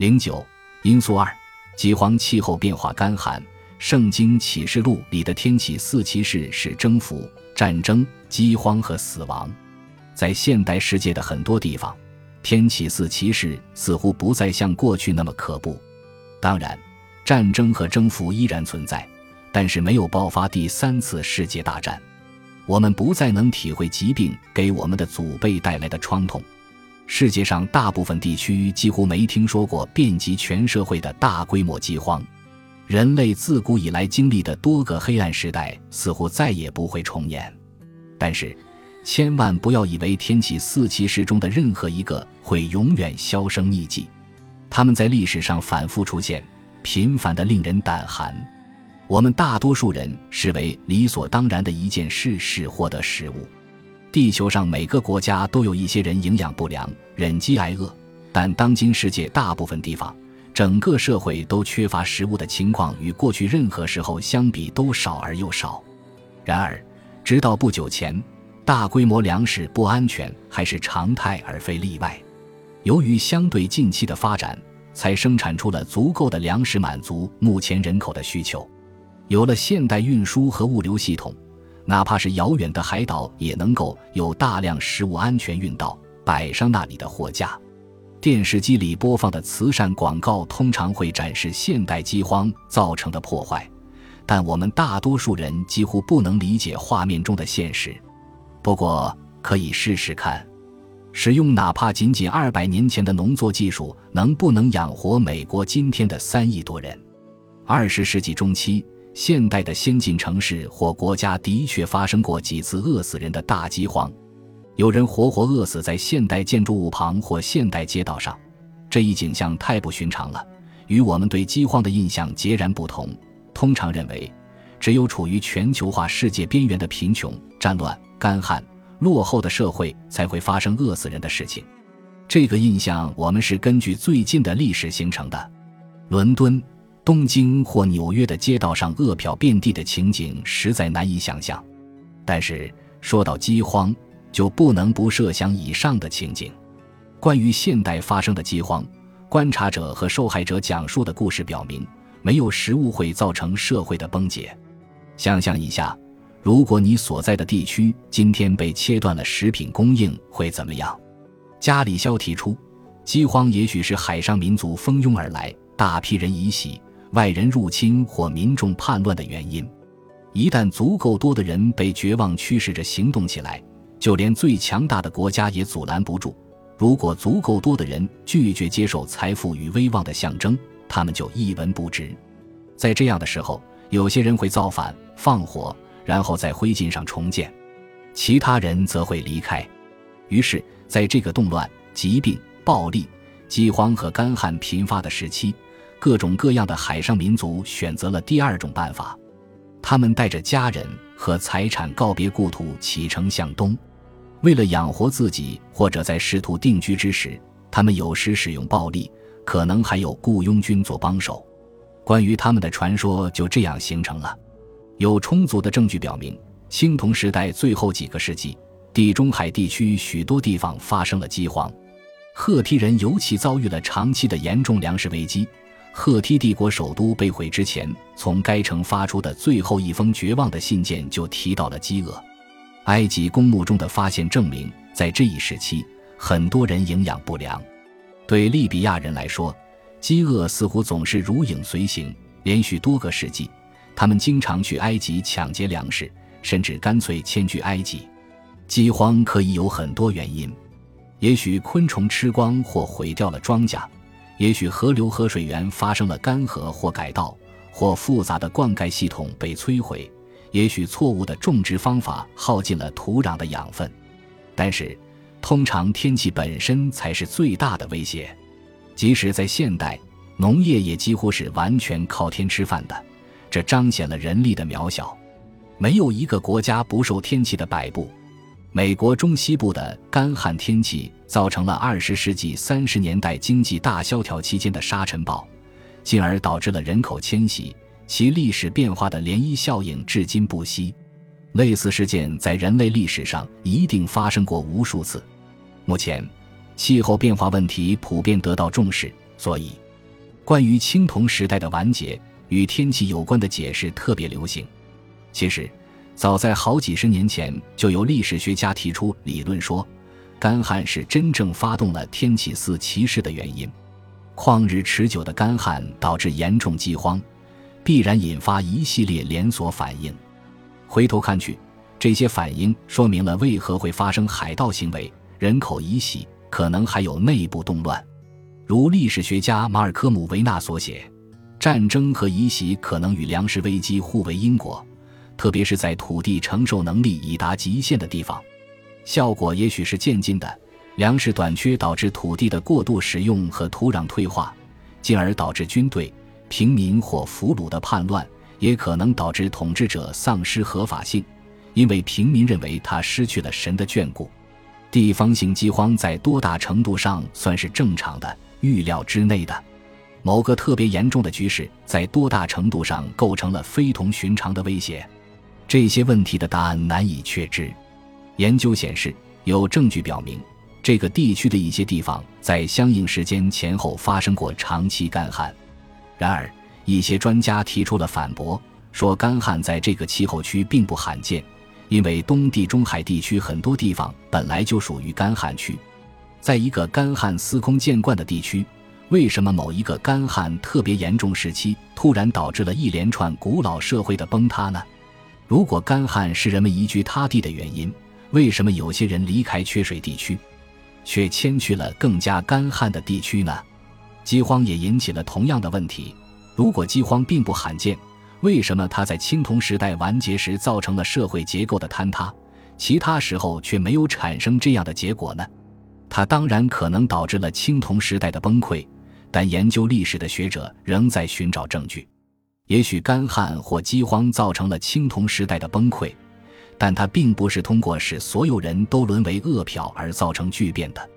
零九因素二：饥荒、气候变化、干旱。《圣经启示录》里的天启四骑士是征服、战争、饥荒和死亡。在现代世界的很多地方，天启四骑士似乎不再像过去那么可怖。当然，战争和征服依然存在，但是没有爆发第三次世界大战。我们不再能体会疾病给我们的祖辈带来的创痛。世界上大部分地区几乎没听说过遍及全社会的大规模饥荒。人类自古以来经历的多个黑暗时代似乎再也不会重演。但是，千万不要以为天启四骑士中的任何一个会永远销声匿迹。他们在历史上反复出现，频繁的令人胆寒。我们大多数人视为理所当然的一件事是获得食物。地球上每个国家都有一些人营养不良、忍饥挨饿，但当今世界大部分地方，整个社会都缺乏食物的情况与过去任何时候相比都少而又少。然而，直到不久前，大规模粮食不安全还是常态而非例外。由于相对近期的发展，才生产出了足够的粮食满足目前人口的需求。有了现代运输和物流系统，哪怕是遥远的海岛也能够有大量食物安全运到，摆上那里的货架。电视机里播放的慈善广告通常会展示现代饥荒造成的破坏，但我们大多数人几乎不能理解画面中的现实。不过，可以试试看，使用哪怕仅仅二百年前的农作技术，能不能养活美国今天的三亿多人？二十世纪中期。现代的先进城市或国家的确发生过几次饿死人的大饥荒，有人活活饿死在现代建筑物旁或现代街道上，这一景象太不寻常了，与我们对饥荒的印象截然不同。通常认为，只有处于全球化世界边缘的贫穷、战乱、干旱、落后的社会才会发生饿死人的事情。这个印象我们是根据最近的历史形成的，伦敦。东京或纽约的街道上饿殍遍地的情景实在难以想象，但是说到饥荒，就不能不设想以上的情景。关于现代发生的饥荒，观察者和受害者讲述的故事表明，没有食物会造成社会的崩解。想象一下，如果你所在的地区今天被切断了食品供应，会怎么样？加里肖提出，饥荒也许是海上民族蜂拥而来，大批人已死。外人入侵或民众叛乱的原因，一旦足够多的人被绝望驱使着行动起来，就连最强大的国家也阻拦不住。如果足够多的人拒绝接受财富与威望的象征，他们就一文不值。在这样的时候，有些人会造反、放火，然后在灰烬上重建；其他人则会离开。于是，在这个动乱、疾病、暴力、饥荒和干旱频发的时期。各种各样的海上民族选择了第二种办法，他们带着家人和财产告别故土，启程向东。为了养活自己，或者在试图定居之时，他们有时使用暴力，可能还有雇佣军做帮手。关于他们的传说就这样形成了。有充足的证据表明，青铜时代最后几个世纪，地中海地区许多地方发生了饥荒，赫梯人尤其遭遇了长期的严重粮食危机。赫梯帝国首都被毁之前，从该城发出的最后一封绝望的信件就提到了饥饿。埃及公墓中的发现证明，在这一时期，很多人营养不良。对利比亚人来说，饥饿似乎总是如影随形。连续多个世纪，他们经常去埃及抢劫粮食，甚至干脆迁居埃及。饥荒可以有很多原因，也许昆虫吃光或毁掉了庄稼。也许河流和水源发生了干涸或改道，或复杂的灌溉系统被摧毁；也许错误的种植方法耗尽了土壤的养分。但是，通常天气本身才是最大的威胁。即使在现代，农业也几乎是完全靠天吃饭的，这彰显了人力的渺小。没有一个国家不受天气的摆布。美国中西部的干旱天气造成了二十世纪三十年代经济大萧条期间的沙尘暴，进而导致了人口迁徙，其历史变化的涟漪效应至今不息。类似事件在人类历史上一定发生过无数次。目前，气候变化问题普遍得到重视，所以关于青铜时代的完结与天气有关的解释特别流行。其实，早在好几十年前，就有历史学家提出理论说，干旱是真正发动了天启四骑士的原因。旷日持久的干旱导致严重饥荒，必然引发一系列连锁反应。回头看去，这些反应说明了为何会发生海盗行为、人口移徙，可能还有内部动乱。如历史学家马尔科姆·维纳所写，战争和移徙可能与粮食危机互为因果。特别是在土地承受能力已达极限的地方，效果也许是渐进的。粮食短缺导致土地的过度使用和土壤退化，进而导致军队、平民或俘虏的叛乱，也可能导致统治者丧失合法性，因为平民认为他失去了神的眷顾。地方性饥荒在多大程度上算是正常的、预料之内的？某个特别严重的局势在多大程度上构成了非同寻常的威胁？这些问题的答案难以确知。研究显示，有证据表明，这个地区的一些地方在相应时间前后发生过长期干旱。然而，一些专家提出了反驳，说干旱在这个气候区并不罕见，因为东地中海地区很多地方本来就属于干旱区。在一个干旱司空见惯的地区，为什么某一个干旱特别严重时期突然导致了一连串古老社会的崩塌呢？如果干旱是人们移居他地的原因，为什么有些人离开缺水地区，却迁去了更加干旱的地区呢？饥荒也引起了同样的问题。如果饥荒并不罕见，为什么它在青铜时代完结时造成了社会结构的坍塌，其他时候却没有产生这样的结果呢？它当然可能导致了青铜时代的崩溃，但研究历史的学者仍在寻找证据。也许干旱或饥荒造成了青铜时代的崩溃，但它并不是通过使所有人都沦为饿殍而造成巨变的。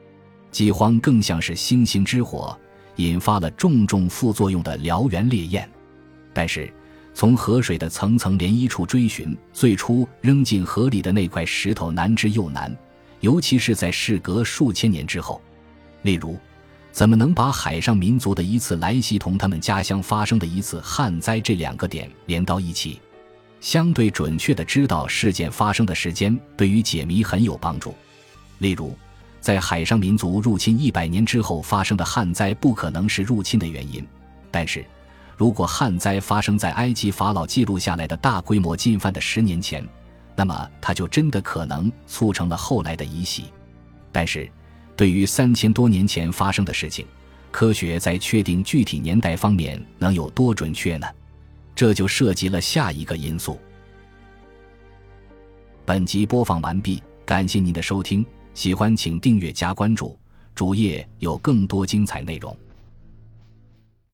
饥荒更像是星星之火，引发了重重副作用的燎原烈焰。但是，从河水的层层涟漪处追寻最初扔进河里的那块石头难之又难，尤其是在事隔数千年之后。例如。怎么能把海上民族的一次来袭同他们家乡发生的一次旱灾这两个点连到一起？相对准确的知道事件发生的时间，对于解谜很有帮助。例如，在海上民族入侵一百年之后发生的旱灾，不可能是入侵的原因。但是，如果旱灾发生在埃及法老记录下来的大规模进犯的十年前，那么它就真的可能促成了后来的移徙。但是。对于三千多年前发生的事情，科学在确定具体年代方面能有多准确呢？这就涉及了下一个因素。本集播放完毕，感谢您的收听，喜欢请订阅加关注，主页有更多精彩内容。